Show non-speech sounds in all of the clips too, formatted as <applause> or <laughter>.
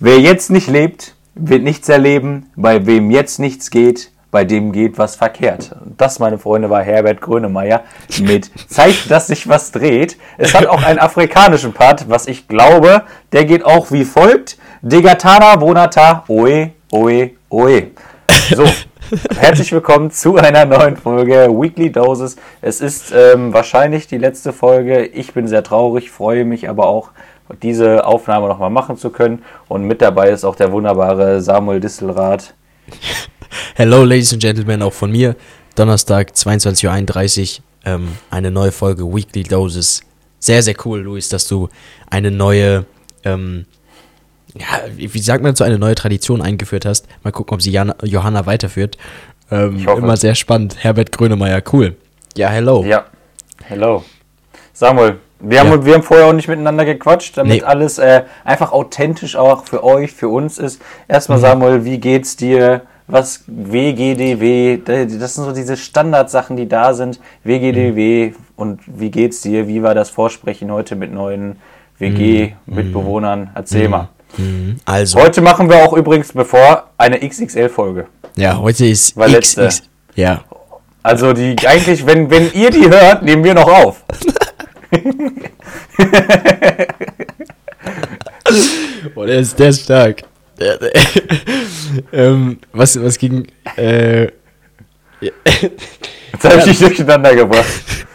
Wer jetzt nicht lebt, wird nichts erleben. Bei wem jetzt nichts geht, bei dem geht was verkehrt. Das, meine Freunde, war Herbert Grönemeyer mit Zeigt, dass sich was dreht. Es hat auch einen afrikanischen Part, was ich glaube, der geht auch wie folgt. Degatana Bonata, oe, oe, oe. So, herzlich willkommen zu einer neuen Folge Weekly Doses. Es ist ähm, wahrscheinlich die letzte Folge. Ich bin sehr traurig, freue mich aber auch, diese Aufnahme nochmal machen zu können. Und mit dabei ist auch der wunderbare Samuel Distelrath. <laughs> Hello, Ladies and Gentlemen, auch von mir. Donnerstag, 22.31 Uhr, ähm, eine neue Folge Weekly Doses. Sehr, sehr cool, Luis, dass du eine neue, ähm, ja, wie sagt man so, eine neue Tradition eingeführt hast. Mal gucken, ob sie Jana, Johanna weiterführt. Ähm, immer sehr spannend. Herbert Grönemeyer, cool. Ja, hello. Ja, hello. Samuel, wir haben, ja. wir haben vorher auch nicht miteinander gequatscht, damit nee. alles äh, einfach authentisch auch für euch, für uns ist. Erstmal, mhm. Samuel, wie geht's dir? was WGDW, das sind so diese Standardsachen, die da sind. WGDW mhm. und wie geht's dir? Wie war das Vorsprechen heute mit neuen WG-Mitbewohnern? Mhm. Erzähl mhm. mal. Mhm. Also. Heute machen wir auch übrigens bevor eine XXL-Folge. Ja, heute ist Weil letzte. X, ja. Also die eigentlich, wenn, wenn ihr die hört, nehmen wir noch auf. <laughs> <laughs> oh, der ist, der ist stark. <laughs> ähm, was, was ging. Äh, Jetzt habe ich dich durcheinander gebracht. <laughs>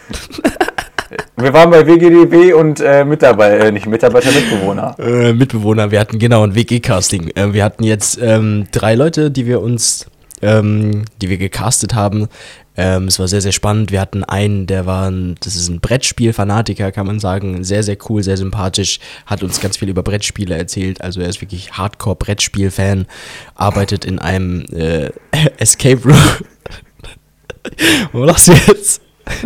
Wir waren bei WGDB und äh, Mitarbeiter, äh, nicht Mitarbeiter, Mitbewohner. Äh, Mitbewohner, wir hatten genau ein WG-Casting. Äh, wir hatten jetzt ähm, drei Leute, die wir uns, ähm, die wir gecastet haben. Ähm, es war sehr, sehr spannend. Wir hatten einen, der war, ein, das ist ein Brettspiel-Fanatiker, kann man sagen. Sehr, sehr cool, sehr sympathisch. Hat uns ganz viel über Brettspiele erzählt. Also er ist wirklich Hardcore-Brettspiel-Fan. Arbeitet in einem äh, <laughs> Escape Room. <laughs> Wo lachst du jetzt? <laughs>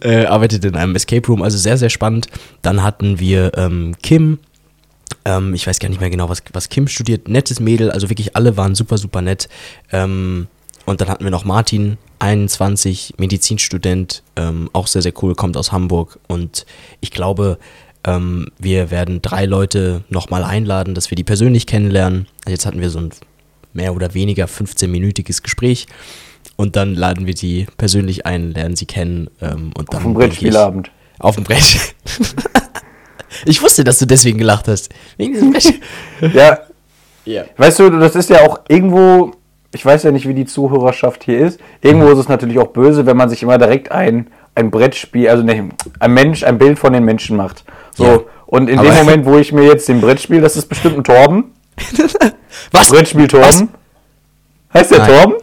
äh, arbeitet in einem Escape Room, also sehr, sehr spannend. Dann hatten wir ähm, Kim, ähm, ich weiß gar nicht mehr genau, was, was Kim studiert. Nettes Mädel, also wirklich alle waren super, super nett. Ähm, und dann hatten wir noch Martin, 21, Medizinstudent, ähm, auch sehr, sehr cool, kommt aus Hamburg. Und ich glaube, ähm, wir werden drei Leute nochmal einladen, dass wir die persönlich kennenlernen. Jetzt hatten wir so ein mehr oder weniger 15-minütiges Gespräch. Und dann laden wir die persönlich ein, lernen sie kennen. Ähm, und dann auf dem Brettspielabend. Auf dem Brett. <laughs> ich wusste, dass du deswegen gelacht hast. Wegen diesem Brett. <laughs> ja. ja. Weißt du, das ist ja auch irgendwo ich weiß ja nicht, wie die Zuhörerschaft hier ist. Irgendwo ist es natürlich auch böse, wenn man sich immer direkt ein, ein Brettspiel, also ne, ein Mensch, ein Bild von den Menschen macht. So. Ja. Und in Aber dem Moment, wo ich mir jetzt den Brettspiel, das ist bestimmt ein Torben. <laughs> was? Brettspiel Torben. Was? Heißt der Nein. Torben?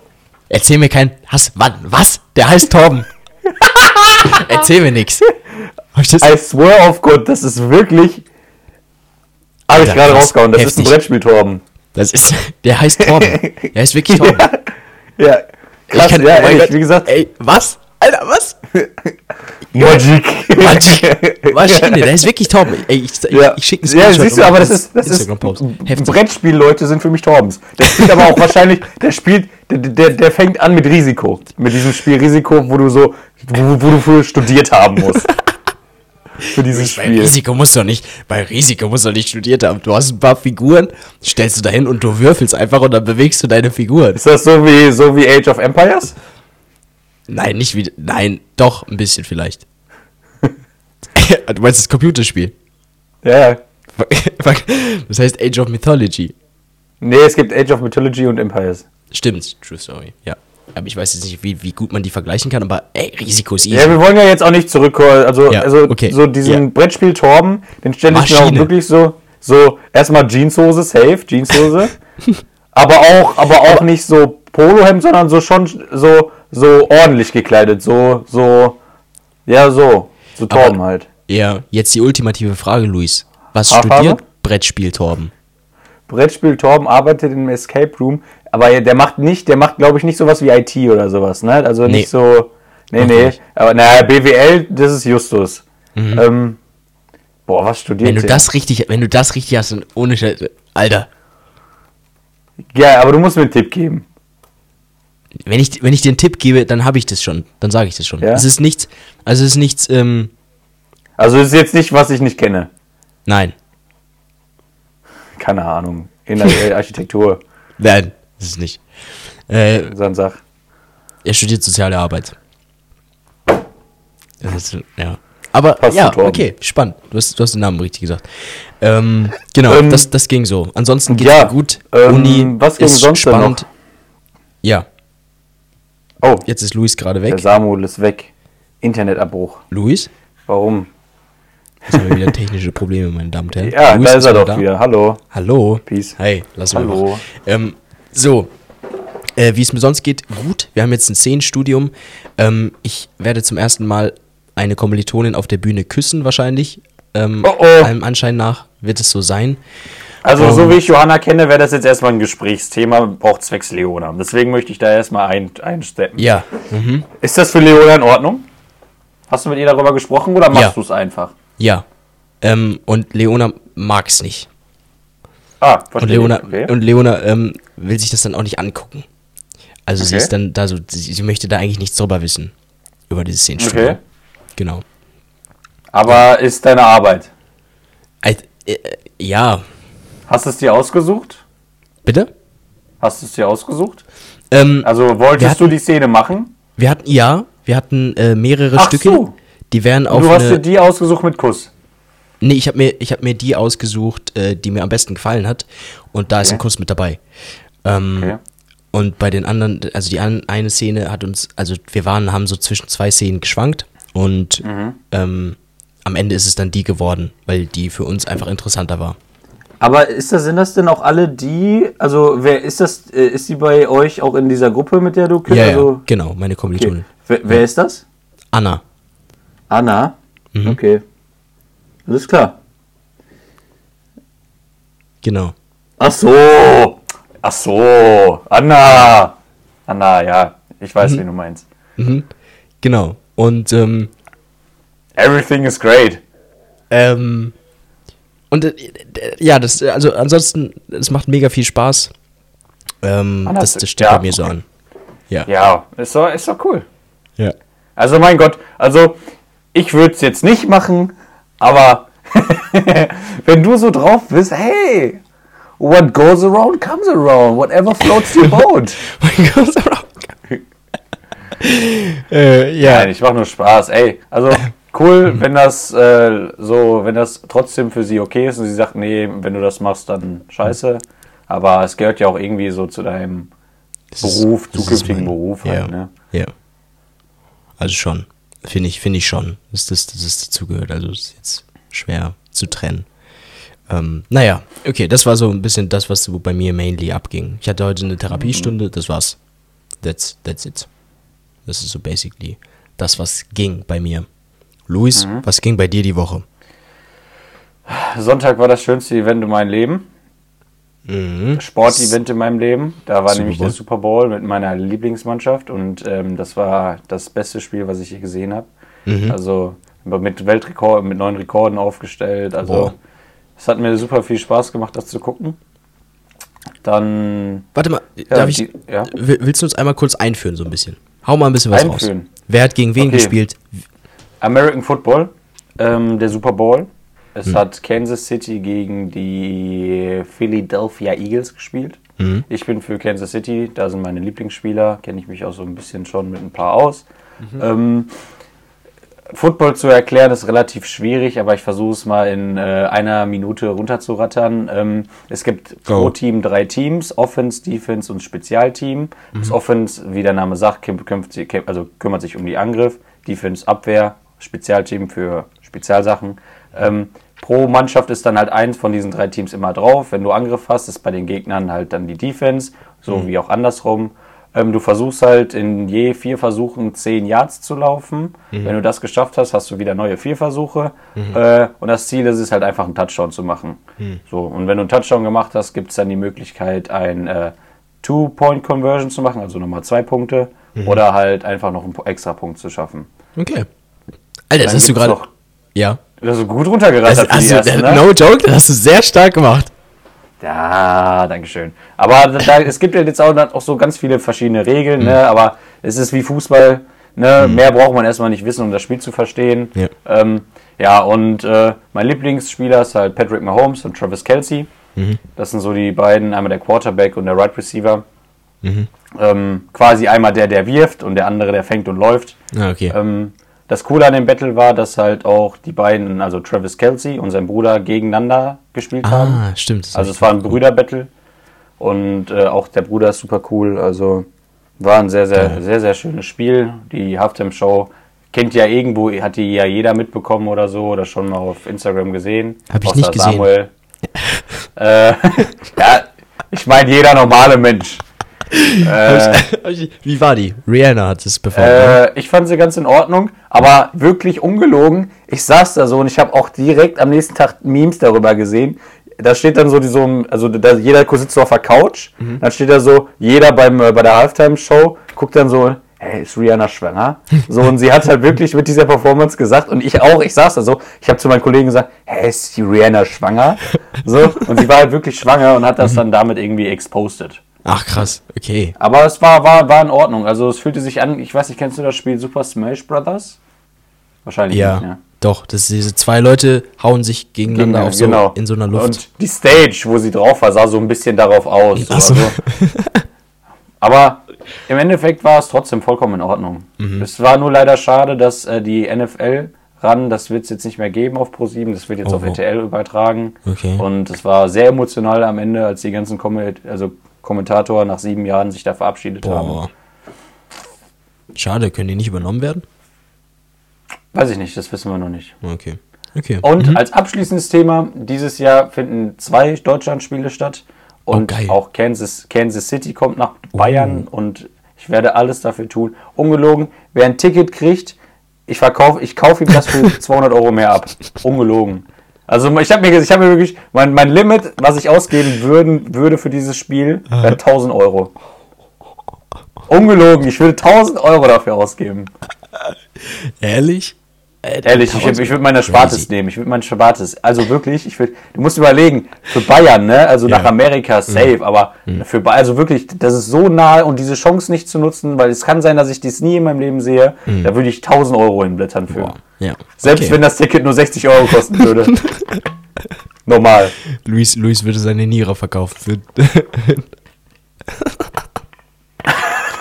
Erzähl mir kein. Hast, wann? Was? Der heißt Torben. <laughs> Erzähl mir nichts. I swear auf Gott, das ist wirklich. Habe ich gerade rausgehauen. Das heftig. ist ein Brettspiel Torben. Das ist, <laughs> der heißt Torben. <laughs> Der heißt wirklich Torben. ja, ja. Krass, kann, ja, oh Gott, wie gesagt. Ey, was? Alter, was? <laughs> Magic. Magic. Maschine, der ist wirklich Torben. Ey, ich, ich, ja. ich schicke einen Screenshot. Ja, siehst du, aber das ist, das ist Brettspielleute sind für mich Torbens. Der spielt aber auch wahrscheinlich, der spielt, der, der, der fängt an mit Risiko. Mit diesem Spiel Risiko, wo du so, wo, wo du für studiert haben musst für dieses Spiel. Bei Risiko musst du nicht, bei Risiko musst du nicht studiert haben. Du hast ein paar Figuren, stellst du dahin und du würfelst einfach und dann bewegst du deine Figuren. Ist das so wie, so wie Age of Empires? Nein, nicht wie, nein, doch, ein bisschen vielleicht. <laughs> du meinst das Computerspiel? Ja. <laughs> Das heißt Age of Mythology. Nee, es gibt Age of Mythology und Empires. Stimmt, True Story, ja. Aber ich weiß jetzt nicht, wie, wie gut man die vergleichen kann, aber ey, Risiko ist easy. Ja, wir wollen ja jetzt auch nicht zurückkommen. Also, ja, also okay. so diesen ja. Brettspiel Torben, den stelle ich mir auch wirklich so, so erstmal Jeanshose, safe, Jeanshose. <laughs> aber auch, aber auch nicht so Polohemd, sondern so schon so, so ordentlich gekleidet. So, so, ja, so. So Torben aber, halt. Ja, jetzt die ultimative Frage, Luis. Was Haarfarbe? studiert Brettspiel Torben? Brettspiel Torben arbeitet im Escape Room, aber der macht nicht, der macht glaube ich nicht sowas wie IT oder sowas, ne? Also nicht nee. so, nee, nee, nicht. aber naja, BWL, das ist Justus. Mhm. Ähm, boah, was studiert Wenn du der? das richtig, wenn du das richtig hast, ohne Scheiße, Alter. Ja, aber du musst mir einen Tipp geben. Wenn ich, wenn ich dir einen Tipp gebe, dann habe ich das schon. Dann sage ich das schon. Ja? Es ist nichts, also es ist nichts, ähm, Also es ist jetzt nicht, was ich nicht kenne. Nein. keine Ahnung, in der Architektur, <laughs> Nein, ist nicht. Äh, so ein Sach. er studiert soziale Arbeit. Ist, ja. Aber Passt ja, okay, spannend. Du hast, du hast den Namen richtig gesagt. Ähm, genau, Ähm, das, das ging so. Ansonsten geht's ja, gut. ähm, Uni was ging ist sonst spannend. noch? Ja, Oh, jetzt ist Luis gerade der weg. Samuel ist weg. Internetabbruch. Luis? Warum? Jetzt haben wir wieder technische Probleme, meine Damen und <laughs> Herren. Ja, Luis da ist er doch wieder. Hallo. Hallo. Peace. Hey, lass mal Hallo. Ähm, so, äh, wie es mir sonst geht, gut. Wir haben jetzt ein Szenenstudium. Ähm, ich werde zum ersten Mal eine Kommilitonin auf der Bühne küssen, wahrscheinlich. Ähm, Oh, oh. Allem Anschein nach wird es so sein. Also, so Ähm. wie ich Johanna kenne, wäre das jetzt erstmal ein Gesprächsthema, auch zwecks Leona. Deswegen möchte ich da erstmal ein, einsteppen. Ja. Mhm. Ist das für Leona in Ordnung? Hast du mit ihr darüber gesprochen oder machst Ja. du es einfach? Ja. Ähm, und Leona mag es nicht. Ah, Und verstehe. Leona, ich. Okay. und Leona ähm, will sich das dann auch nicht angucken. Also sie Okay. ist dann da so, sie, sie möchte da eigentlich nichts drüber wissen. Über dieses Szenenstudium. Okay. Genau. Aber ist deine Arbeit? Äh, äh, ja. Hast du es dir ausgesucht? Bitte? Hast du es dir ausgesucht? Ähm, Also wolltest hatten- du die Szene machen? wir hatten, ja, wir hatten äh, mehrere Ach Stücke. so. Die wären auf du hast dir die ausgesucht mit Kuss. Nee, ich habe mir, ich hab mir die ausgesucht, äh, die mir am besten gefallen hat. Und da ist Okay. ein Kuss mit dabei. Ähm, Okay. Und bei den anderen, also die an, eine Szene hat uns, also wir waren, haben so zwischen zwei Szenen geschwankt und Mhm. ähm, am Ende ist es dann die geworden, weil die für uns einfach interessanter war. Aber ist das, sind das denn auch alle die, also wer ist das, äh, ist die bei euch auch in dieser Gruppe, mit der du küsst? Ja, also, ja, genau, meine okay. Kommilitonin. wer, wer ist das? Anna. Anna? Mhm. Okay. Alles klar. Genau. Ach so. Ach so. Anna. Anna, ja. Ich weiß, wen du meinst. Mhm. Genau. Und ähm, Everything is great. Ähm, und äh, äh, ja, das, also ansonsten, es macht mega viel Spaß. Ähm, Ah, das, das- steht ja, bei mir so an. Ja. Ja, ist doch, ist doch cool. Ja. Also mein Gott, also ich würde es jetzt nicht machen, aber <laughs> wenn du so drauf bist, hey, what goes around comes around, whatever floats your <laughs> boat. <laughs> äh, ja. Nein, ich mache nur Spaß. Ey, also cool, wenn das äh, so, wenn das trotzdem für sie okay ist und sie sagt, nee, wenn du das machst, dann scheiße. Aber es gehört ja auch irgendwie so zu deinem Beruf, zukünftigen Beruf ja. halt, ne? Ja. Also schon. Finde ich, finde ich schon, dass das, dass das dazugehört. Also es ist jetzt schwer zu trennen. Ähm, naja, okay, das war so ein bisschen das, was so bei mir mainly abging. Ich hatte heute eine Therapiestunde, das war's. That's, that's it. Das ist so basically das, was ging bei mir. Luis, Mhm. was ging bei dir die Woche? Sonntag war das schönste Event in meinem Leben. Mhm. Sportevent in meinem Leben. Da war Super nämlich der Super Bowl mit meiner Lieblingsmannschaft und ähm, das war das beste Spiel, was ich je gesehen habe. Mhm. Also mit Weltrekord, mit neuen Rekorden aufgestellt. Also es hat mir super viel Spaß gemacht, das zu gucken. Dann Warte mal, ja, darf ich, die, ja. will- willst du uns einmal kurz einführen, so ein bisschen? Hau mal ein bisschen was Einführen? raus. Wer hat gegen wen Okay. gespielt? American Football, ähm, der Super Bowl. Es Hm. hat Kansas City gegen die Philadelphia Eagles gespielt. Mhm. Ich bin für Kansas City, da sind meine Lieblingsspieler, kenne ich mich auch so ein bisschen schon mit ein paar aus. Mhm. Ähm, Football zu erklären ist relativ schwierig, aber ich versuche es mal in äh, einer Minute runterzurattern. Ähm, es gibt Go. pro Team drei Teams, Offense, Defense und Spezialteam. Das Mhm. Offense, wie der Name sagt, küm- kümmert sich, also kümmert sich um die Angriff, Defense Abwehr, Spezialteam für Spezialsachen. Ähm, pro Mannschaft ist dann halt eins von diesen drei Teams immer drauf. Wenn du Angriff hast, ist bei den Gegnern halt dann die Defense, so Mhm. wie auch andersrum. Ähm, du versuchst halt in je vier Versuchen zehn Yards zu laufen. Mhm. Wenn du das geschafft hast, hast du wieder neue vier Versuche. Äh, und das Ziel ist es halt einfach, einen Touchdown zu machen. Mhm. So, und wenn du einen Touchdown gemacht hast, gibt es dann die Möglichkeit, ein äh, Two-Point-Conversion zu machen, also nochmal zwei Punkte. Mhm. Oder halt einfach noch einen extra Punkt zu schaffen. Okay. Alter, das hast du gerade. Ja. Du hast so gut runtergerattert Das, du, ersten, ne? No joke, das hast du sehr stark gemacht. Ja, Dankeschön. Aber da, es gibt ja jetzt auch, auch so ganz viele verschiedene Regeln, Mhm. ne? aber es ist wie Fußball. Ne? Mehr braucht man erstmal nicht wissen, um das Spiel zu verstehen. Ja. Ähm, ja, und äh, mein Lieblingsspieler ist halt Patrick Mahomes und Travis Kelsey. Das sind so die beiden, einmal der Quarterback und der Right Receiver. Mhm. Ähm, quasi einmal der, der wirft und der andere, der fängt und läuft. Ah, okay. Ähm, das Coole an dem Battle war, dass halt auch die beiden, also Travis Kelsey und sein Bruder, gegeneinander gespielt haben. ah, stimmt. Also es war ein. Brüderbattle und äh, auch der Bruder ist super cool. Also war ein sehr, sehr, Geil. sehr, sehr schönes Spiel. Die Halftime-Show kennt ja irgendwo, hat die ja jeder mitbekommen oder so oder schon mal auf Instagram gesehen. Hab ich Außer nicht gesehen. Samuel. <laughs> äh, <laughs> ja, ich meine jeder normale Mensch. Äh, <laughs> Wie war die? Rihanna hat es performt. ne? äh, ich fand sie ganz in Ordnung, aber wirklich ungelogen. Ich saß da so und ich habe auch direkt am nächsten Tag Memes darüber gesehen. Da steht dann so, die so also da, jeder sitzt so auf der Couch. Dann steht da so, jeder beim, äh, bei der Halftime-Show guckt dann so, hey, ist Rihanna schwanger? So, und sie hat halt wirklich mit dieser Performance gesagt, und ich auch, ich saß da so, ich habe zu meinen Kollegen gesagt, hey, ist die Rihanna schwanger? So, und sie war halt wirklich schwanger und hat das dann damit irgendwie exposed. Ach krass, okay. Aber es war, war, war in Ordnung. Also es fühlte sich an, ich weiß nicht, kennst du das Spiel Super Smash Brothers? Wahrscheinlich Ja, nicht, ne? doch. Das diese zwei Leute hauen sich gegeneinander Gegen- auf so in so einer Luft. Und die Stage, wo sie drauf war, sah so ein bisschen darauf aus. So. Ach so. Also, <laughs> aber im Endeffekt war es trotzdem vollkommen in Ordnung. Mhm. Es war nur leider schade, dass äh, die NFL ran, das wird es jetzt nicht mehr geben auf Pro7, das wird jetzt Oh, auf oh. RTL übertragen. Okay. Und es war sehr emotional am Ende, als die ganzen Komment also Kommentatoren nach sieben Jahren sich da verabschiedet haben. Boah. Schade, können die nicht übernommen werden? Weiß ich nicht, das wissen wir noch nicht. Okay. Okay. Und als abschließendes Thema, dieses Jahr finden zwei Deutschlandspiele statt. Und Oh, auch Kansas, Kansas City kommt nach Bayern und ich werde alles dafür tun. Ungelogen, wer ein Ticket kriegt, ich verkaufe, ich kaufe ihm das für <laughs> 200 Euro mehr ab. Ungelogen. Also ich habe mir, ich hab mir wirklich, mein, mein Limit, was ich ausgeben würden, würde für dieses Spiel, wäre 1000 Euro. Ungelogen, ich würde 1000 Euro dafür ausgeben. Ehrlich? Ehrlich, ich, ich würde meine Spartes nehmen. Ich würde meine Spartes. Also wirklich, ich würde. Du musst überlegen, für Bayern, ne? Also nach Ja. Amerika safe, aber für Bayern, also wirklich, das ist so nahe und diese Chance nicht zu nutzen, weil es kann sein, dass ich dies nie in meinem Leben sehe. Da würde ich 1000 Euro hinblättern für. Ja. Selbst okay. wenn das Ticket nur 60 Euro kosten würde. <laughs> Normal. Luis, Luis würde seine Niere verkaufen. Für <laughs>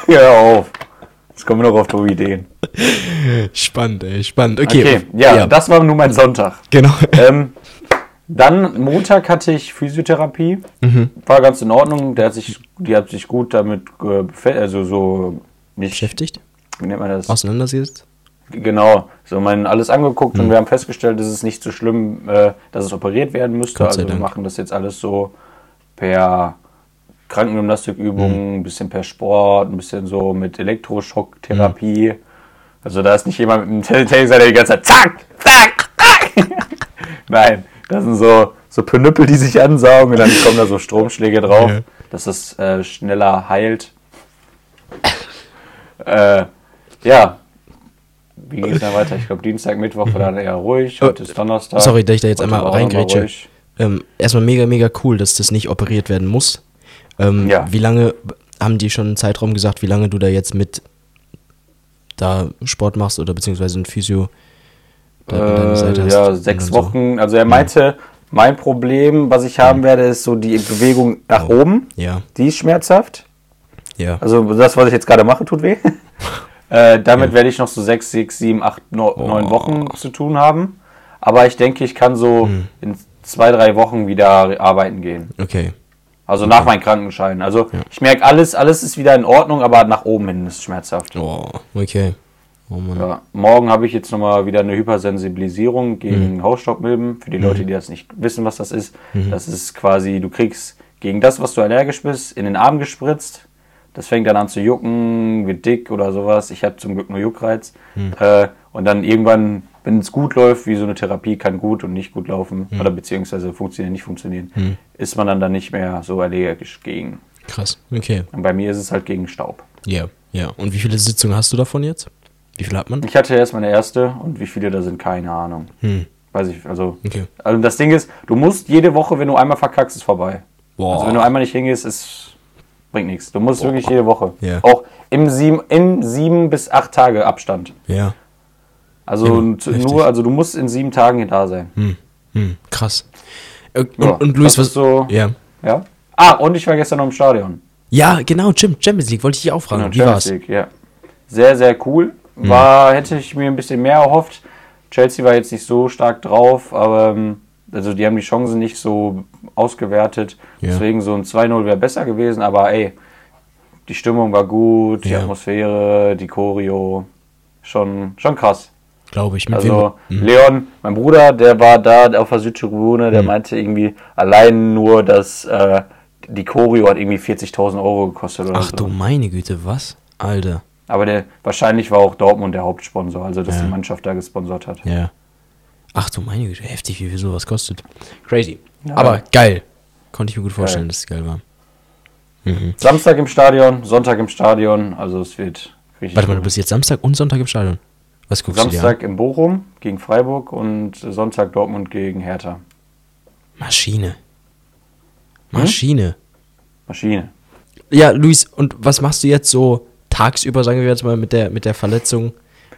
Hör auf. Jetzt kommen wir noch auf dumme Ideen. spannend, ey, spannend. Okay. Okay, ja, das war nun mein Sonntag. genau. ähm, dann Montag hatte ich Physiotherapie. Mhm. War ganz in Ordnung. Der hat sich, die hat sich gut damit also so nicht, Beschäftigt? wie nennt man das? Auseinandergesetzt? Genau, so man alles angeguckt Mhm. und wir haben festgestellt, es ist nicht so schlimm, äh, dass es operiert werden müsste. Also wir machen das jetzt alles so per Krankengymnastikübungen, ein bisschen per Sport, ein bisschen so mit Elektroschocktherapie. Mhm. Also da ist nicht jemand mit einem Taser, der die ganze Zeit zack, zack, zack. <laughs> Nein, das sind so, so Penüppel, die sich ansaugen und dann kommen da so Stromschläge drauf, Ja. dass es äh, schneller heilt. äh, ja, wie ging es dann weiter? Ich glaube, Dienstag, Mittwoch war dann eher ruhig. Heute ist Donnerstag. Mhm. Sorry, dass ich da jetzt einmal reingrätsche. Ähm, erstmal mega, mega cool, dass das nicht operiert werden muss. Ähm, Ja. Wie lange haben die schon einen Zeitraum gesagt, wie lange du da jetzt mit da Sport machst oder beziehungsweise ein Physio da Äh, hast? ja, sechs so? Wochen. Also er meinte, mein Problem, was ich haben werde, ist so die Bewegung nach oben. Ja, Die ist schmerzhaft. ja. Also das, was ich jetzt gerade mache, tut weh. <laughs> äh, damit werde ich noch so sechs, sechs, sieben, acht, no, neun Wochen zu tun haben. Aber ich denke, ich kann so Hm. in zwei, drei Wochen wieder arbeiten gehen. Okay. Also nach meinem Krankenschein. Also ich merke, alles, alles ist wieder in Ordnung, aber nach oben hin ist es schmerzhaft. Oh, okay. Oh. Ja, morgen habe ich jetzt nochmal wieder eine Hypersensibilisierung gegen Mhm. Hausstaubmilben. Für die Leute, die das nicht wissen, was das ist. Das ist quasi, du kriegst gegen das, was du allergisch bist, in den Arm gespritzt. Das fängt dann an zu jucken, wird dick oder sowas. Ich habe zum Glück nur Juckreiz. Mhm. Äh, und dann irgendwann, wenn es gut läuft, wie so eine Therapie kann gut und nicht gut laufen, Mhm. oder beziehungsweise funktionieren, nicht funktionieren, ist man dann, dann nicht mehr so allergisch gegen. Krass. Okay. Und bei mir ist es halt gegen Staub. Ja, ja. Und wie viele Sitzungen hast du davon jetzt? Wie viel hat man? Ich hatte erst meine erste und wie viele da sind, keine Ahnung. Hm. Weiß ich, also. Okay. Also das Ding ist, du musst jede Woche, wenn du einmal verkackst, ist vorbei. Boah. Also wenn du einmal nicht hingehst, ist bringt nichts. Du musst wirklich jede Woche. Ja. Auch im sieben, in sieben bis acht Tage Abstand. Ja. Also Ja, und heftig. nur, also du musst in sieben Tagen hier da sein. Hm. Hm. Krass. Äh, Und, Ja, und Luis, was. so- Ja. Ja. Ah, und ich war gestern noch im Stadion. ja, genau, Jim, Champions League, wollte ich dich auch fragen. Genau, Wie Champions war's? League, ja. Sehr, sehr cool. War, hätte ich mir ein bisschen mehr erhofft. Chelsea war jetzt nicht so stark drauf, aber ähm, also die haben die Chancen nicht so ausgewertet. Ja. Deswegen so ein 2-0 wäre besser gewesen, aber ey, die Stimmung war gut, die Ja. Atmosphäre, die Choreo, schon, schon krass. Glaube ich. Mit Also wem? Mhm. Leon, mein Bruder, der war da auf der Südtribüne, Mhm. der meinte irgendwie allein nur, dass äh, die Choreo hat irgendwie 40.000 Euro gekostet Ach so. du meine Güte, was? Alter. Aber der, wahrscheinlich war auch Dortmund der Hauptsponsor, also dass Ja. die Mannschaft da gesponsert hat. Ja. Ach du meine Güte, heftig, wie viel sowas kostet. Crazy. Aber geil. Konnte ich mir gut vorstellen, dass es geil war. Samstag im Stadion, Sonntag im Stadion, also es wird richtig. Warte mal, du bist jetzt Samstag und Sonntag im Stadion. Was guckst du dir Samstag in Bochum gegen Freiburg und Sonntag Dortmund gegen Hertha. Maschine. Maschine. Maschine. Ja, Luis, und was machst du jetzt so tagsüber, sagen wir jetzt mal, mit der, mit der Verletzung?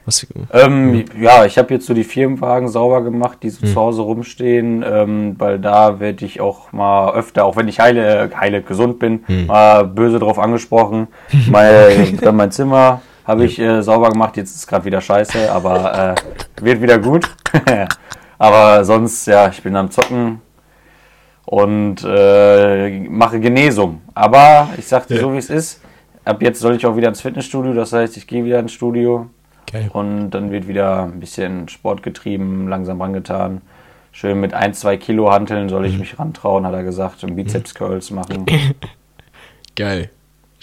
Was, Ähm, ja, ich habe jetzt so die Firmenwagen sauber gemacht, die so Hm. zu Hause rumstehen, ähm, weil da werde ich auch mal öfter, auch wenn ich heile, heile gesund bin, Hm. mal böse drauf angesprochen. <laughs> mein, dann mein Zimmer habe ich äh, sauber gemacht, jetzt ist gerade wieder scheiße, aber äh, wird wieder gut. <laughs> aber sonst, ja, ich bin am Zocken und äh, mache Genesung. Aber ich sagte Ja. so, wie es ist. Ab jetzt soll ich auch wieder ins Fitnessstudio, das heißt, ich gehe wieder ins Studio. geil. Und dann wird wieder ein bisschen Sport getrieben, langsam rangetan. Schön mit ein, zwei Kilo Hanteln soll Mhm. ich mich rantrauen, hat er gesagt, und Bizeps Curls machen. <laughs> Geil.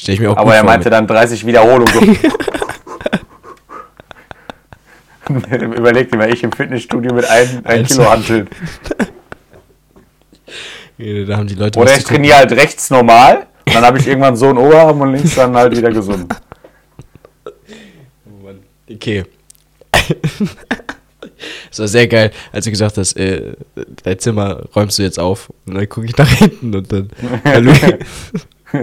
Stell ich mir auch Aber er meinte mit- dann 30 Wiederholungen. <laughs> <laughs> So. Überlegt dir mal, ich im Fitnessstudio mit ein, ein. Kilo Hanteln. <laughs> Da haben die Leute Oder ich trainiere halt rechts normal, dann habe ich irgendwann so einen Oberarm und links dann halt wieder gesund. Okay. Es war sehr geil, als du gesagt hast, äh, dein Zimmer räumst du jetzt auf. Und dann gucke ich nach hinten und dann. <laughs>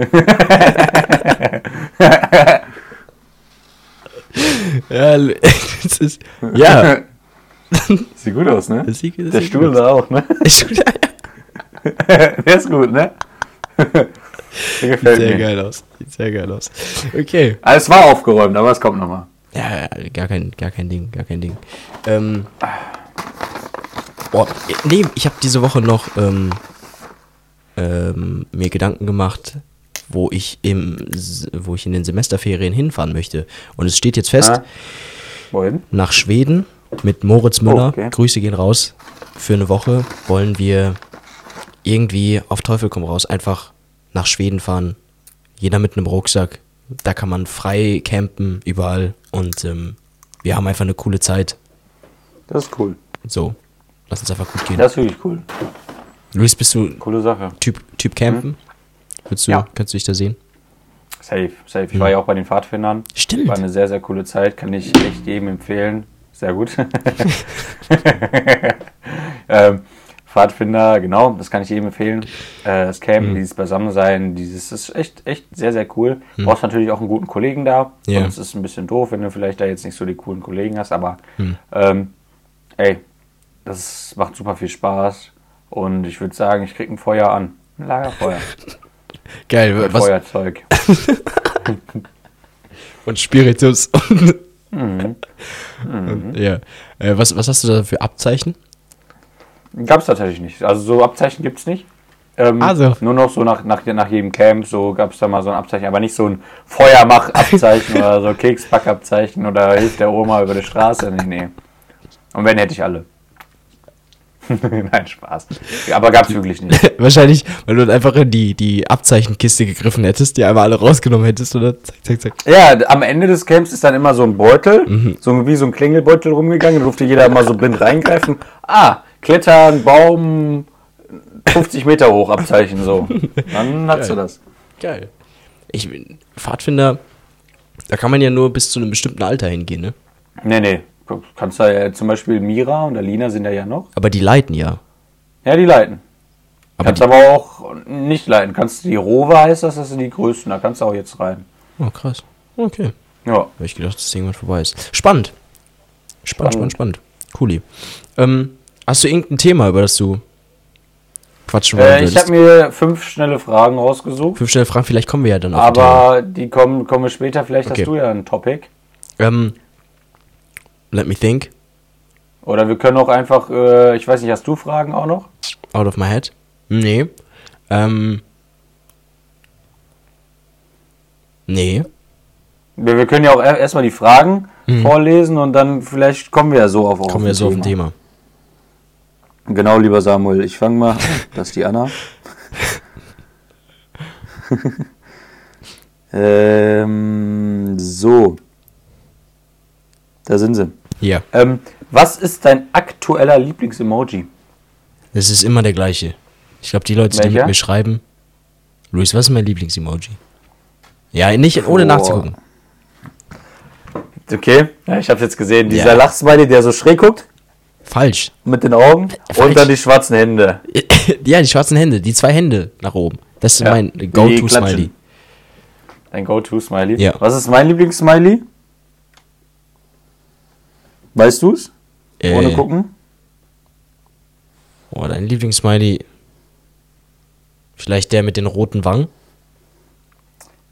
Ja, das ist. Ja, <laughs> Sieht gut aus, ne? das sieht, das Der sieht Stuhl gut da auch, ne? <laughs> Der ist gut, ne? Der gefällt Sehr mir. geil aus. Sieht sehr geil aus. Okay. Ah, es war aufgeräumt, aber es kommt nochmal. Ja, ja, gar kein, gar kein Ding, gar kein Ding. Ähm, boah, nee, ich habe diese Woche noch ähm, ähm, mir Gedanken gemacht, wo ich im, wo ich in den Semesterferien hinfahren möchte. Und es steht jetzt fest, Ah. Wohin? nach Schweden mit Moritz Müller. Oh, okay. Grüße gehen raus. Für eine Woche wollen wir irgendwie auf Teufel komm raus einfach nach Schweden fahren. Jeder mit einem Rucksack. Da kann man frei campen überall und ähm, wir haben einfach eine coole Zeit. Das ist cool. So, lass uns einfach gut gehen. Das ist wirklich cool. Luis, bist du Coole Sache. Typ, typ campen? Würdest du, Ja. Kannst du dich da sehen? Safe, safe. Ich war ja auch bei den Pfadfindern. Stimmt. War eine sehr, sehr coole Zeit. Kann ich echt jedem empfehlen. Sehr gut. <laughs> ähm, Pfadfinder, genau, das kann ich jedem empfehlen. Äh, das Camp, dieses Beisammensein, dieses ist echt, echt sehr, sehr cool. Du brauchst natürlich auch einen guten Kollegen da. Ja. Sonst ist es ein bisschen doof, wenn du vielleicht da jetzt nicht so die coolen Kollegen hast. Aber ähm, ey, das macht super viel Spaß. Und ich würde sagen, ich krieg ein Feuer an. Ein Lagerfeuer. <laughs> Geil, Mit was? Feuerzeug. <laughs> Und Spiritus. <laughs> Mhm. Und, ja. Äh, was, was hast du da für Abzeichen? Gab es tatsächlich nicht. Also so Abzeichen gibt es nicht. Ähm, Also. Nur noch so nach, nach, nach jedem Camp, so gab es da mal so ein Abzeichen, aber nicht so ein Feuermach-Abzeichen <laughs> oder so Kekspack-Abzeichen oder hilft der Oma über die Straße. Nee, nee. Und wenn, hätte ich alle. <laughs> Nein, Spaß. Aber gab es wirklich nicht. <laughs> Wahrscheinlich, weil du dann einfach in die, die Abzeichenkiste gegriffen hättest, die einmal alle rausgenommen hättest, oder? Zack, zack, zack. Ja, am Ende des Camps ist dann immer so ein Beutel, so wie so ein Klingelbeutel rumgegangen, da durfte jeder mal so blind reingreifen. Ah, klettern, Baum, 50 Meter hoch Abzeichen, so. Dann hast du das. Geil. Ich, Pfadfinder, da kann man ja nur bis zu einem bestimmten Alter hingehen, ne? Nee, nee. Du kannst da ja zum Beispiel Mira und Alina sind da ja noch. Aber die leiten ja. Ja, die leiten. Aber kannst die, aber auch nicht leiten. Kannst die Rowe heißt das, das sind die größten, da kannst du auch jetzt rein. oh, krass. Okay. Ja. Habe ich gedacht, dass irgendwann vorbei ist. Spannend. Spannend, spannend, Spannend. Cooli. Ähm, hast du irgendein Thema, über das du quatschen wollen Äh, ich habe mir fünf schnelle Fragen rausgesucht, Fünf schnelle Fragen, vielleicht kommen wir ja dann auf aber die kommen, kommen später. Vielleicht Okay. hast du ja ein Topic. Ähm, let me think. Oder wir können auch einfach, äh, ich weiß nicht, hast du Fragen auch noch? Out of my head. Nee. Ähm. Nee. Wir, wir können ja auch er- erstmal die Fragen vorlesen und dann vielleicht kommen wir ja so auf, auf Mhm. Kommen wir so auf ein Thema. Genau, lieber Samuel, ich fange mal. <laughs> Das ist die Anna. <laughs> <laughs> ähm, so. Da sind sie. Ja. Ähm, was ist dein aktueller Lieblingsemoji? Es ist immer der gleiche. Ich glaube, die Leute, die Welcher? mit mir schreiben. Luis, was ist mein Lieblingsemoji? Ja, nicht ohne nachzugucken. Okay, ja, ich habe jetzt gesehen. Dieser Ja. Lachsmiley, der so schräg guckt Falsch. mit den Augen Falsch. und dann die schwarzen Hände. <laughs> ja, die schwarzen Hände, die zwei Hände nach oben. Das ist Ja, mein die Go-To-Smiley. Dein Go-To-Smiley. Ja. Was ist mein Lieblingssmiley? Weißt du's? Ohne Äh, gucken? Oh, dein Lieblingssmiley. Vielleicht der mit den roten Wangen?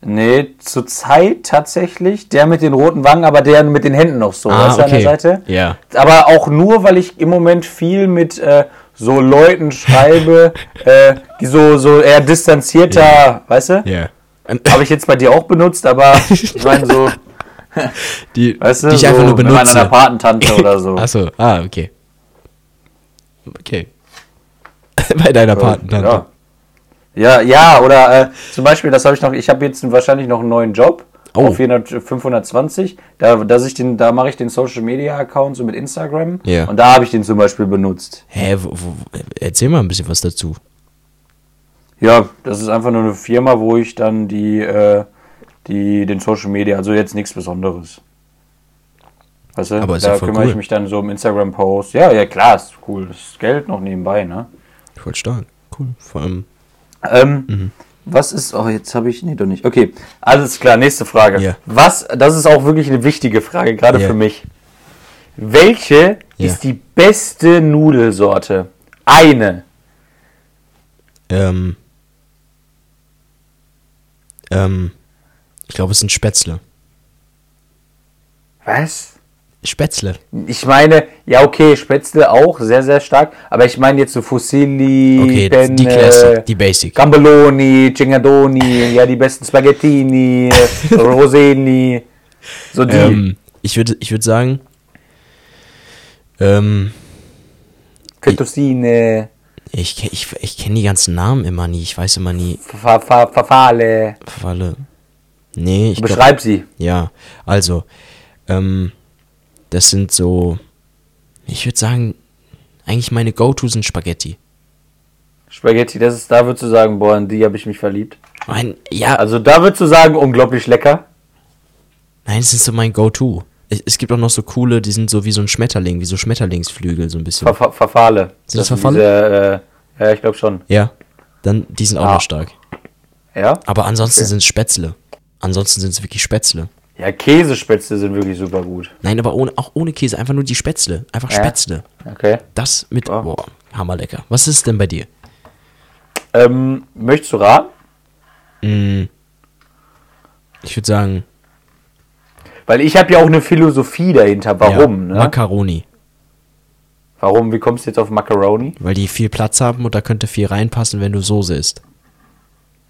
Nee, zurzeit tatsächlich der mit den roten Wangen, aber der mit den Händen noch so, weißt du, an der Seite. Ja. Aber auch nur, weil ich im Moment viel mit äh, so Leuten schreibe, <laughs> äh, die so, so eher distanzierter, weißt du? Ja. Habe ich jetzt bei dir auch benutzt, aber <laughs> ich meine so, <laughs> Die, weißt du, die ich so, einfach nur wenn man an benutze. einer Patentante oder so. <laughs> Achso, ah, okay. Okay. <laughs> Bei deiner Patentante. Ja. Ja, ja, oder äh, zum Beispiel, das habe ich noch, ich habe jetzt wahrscheinlich noch einen neuen Job Oh. auf 400, 520. Da, dass ich den, da mache ich den Social Media Account so mit Instagram. Ja. Und da habe ich den zum Beispiel benutzt. Hä, wo, wo, erzähl mal ein bisschen was dazu. Ja, das ist einfach nur eine Firma, wo ich dann die, äh, die, den Social Media, also jetzt nichts Besonderes. Weißt du, Aber da kümmere cool. ich mich dann so um Instagram-Post. Ja, ja, klar, ist cool. Das ist Geld noch nebenbei, ne? Voll stark. Cool. Vor allem. Ähm, Mhm. Was ist, oh, jetzt habe ich, nee, doch nicht. Okay, alles klar, nächste Frage. Ja. Was, das ist auch wirklich eine wichtige Frage, gerade Ja. für mich. Welche Ja. ist die beste Nudelsorte? Eine. Ähm. Ähm. Ich glaube, es sind Spätzle. Was? Spätzle. Ich meine, ja, okay, Spätzle auch, sehr, sehr stark, aber ich meine jetzt so Fusilli, Okay, Penne, die Classic, die Basic. Gambelloni, Cingadoni, ja, die besten Spaghettini, <laughs> Roseni, so die. Ähm, ich würde ich würd sagen. Ähm. Fettuccine, Ich, ke- ich, ich kenne die ganzen Namen immer nie. Ich weiß immer nie. Fa- Fa- Fafale. Falle. Nee, ich. Beschreib sie. Ja, also. Ähm. Das sind so. Ich würde sagen. Eigentlich meine Go-To sind Spaghetti. Spaghetti, das ist, da würdest du sagen, boah, in die habe ich mich verliebt. Mein, ja, Also da würdest du sagen, unglaublich lecker. nein, das sind so mein Go-To. Es, es gibt auch noch so coole, die sind so wie so ein Schmetterling, wie so Schmetterlingsflügel, so ein bisschen. Fa- Verfahle. Sind das sind Verfahle? Diese, äh, ja, ich glaube schon. Ja, dann, die sind auch Ah. noch stark. Ja? Aber ansonsten Okay. sind es Spätzle. Ansonsten sind es wirklich Spätzle. Ja, Käsespätzle sind wirklich super gut. Nein, aber ohne, auch ohne Käse, einfach nur die Spätzle. Einfach Ja. Spätzle. Okay. Das mit, Oh. boah, hammerlecker. Was ist denn bei dir? Ähm, möchtest du raten? Mm, ich würde sagen, Weil ich habe ja auch eine Philosophie dahinter. Warum? ja, ne? Macaroni. Warum? Wie kommst du jetzt auf Macaroni? Weil die viel Platz haben und da könnte viel reinpassen, wenn du Soße isst.